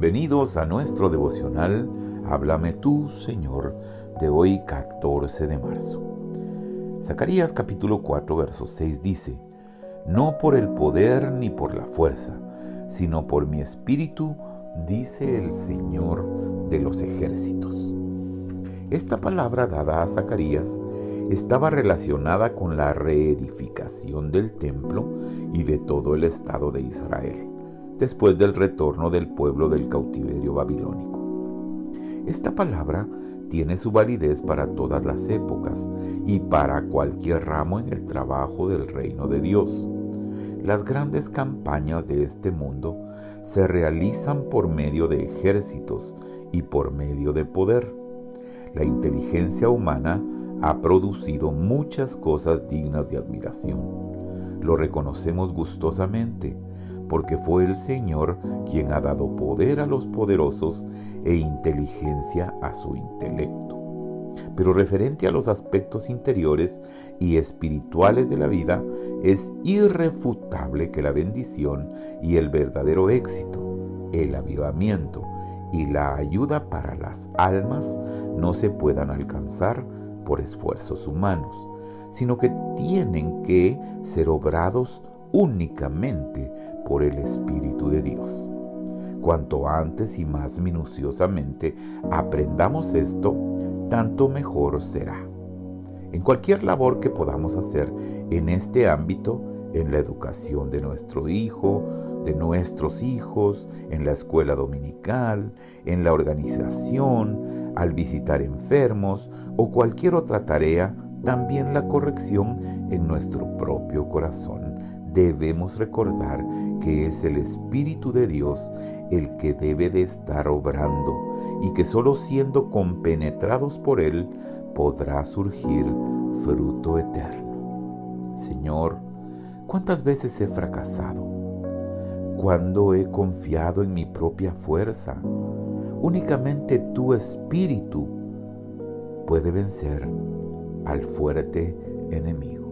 Bienvenidos a nuestro devocional Háblame tú, Señor, de hoy 14 de marzo. Zacarías capítulo 4, verso 6 dice, No por el poder ni por la fuerza, sino por mi espíritu, dice el Señor de los ejércitos. Esta palabra dada a Zacarías estaba relacionada con la reedificación del templo y de todo el estado de Israel después del retorno del pueblo del cautiverio babilónico. Esta palabra tiene su validez para todas las épocas y para cualquier ramo en el trabajo del reino de Dios. Las grandes campañas de este mundo se realizan por medio de ejércitos y por medio de poder. La inteligencia humana ha producido muchas cosas dignas de admiración. Lo reconocemos gustosamente porque fue el Señor quien ha dado poder a los poderosos e inteligencia a su intelecto. Pero referente a los aspectos interiores y espirituales de la vida, es irrefutable que la bendición y el verdadero éxito, el avivamiento y la ayuda para las almas no se puedan alcanzar por esfuerzos humanos, sino que tienen que ser obrados únicamente por el Espíritu de Dios. Cuanto antes y más minuciosamente aprendamos esto, tanto mejor será. En cualquier labor que podamos hacer en este ámbito, en la educación de nuestro hijo, de nuestros hijos, en la escuela dominical, en la organización, al visitar enfermos o cualquier otra tarea, también la corrección en nuestro propio corazón debemos recordar que es el Espíritu de Dios el que debe de estar obrando y que solo siendo compenetrados por Él podrá surgir fruto eterno. Señor, ¿cuántas veces he fracasado? ¿Cuándo he confiado en mi propia fuerza? Únicamente tu Espíritu puede vencer al fuerte enemigo.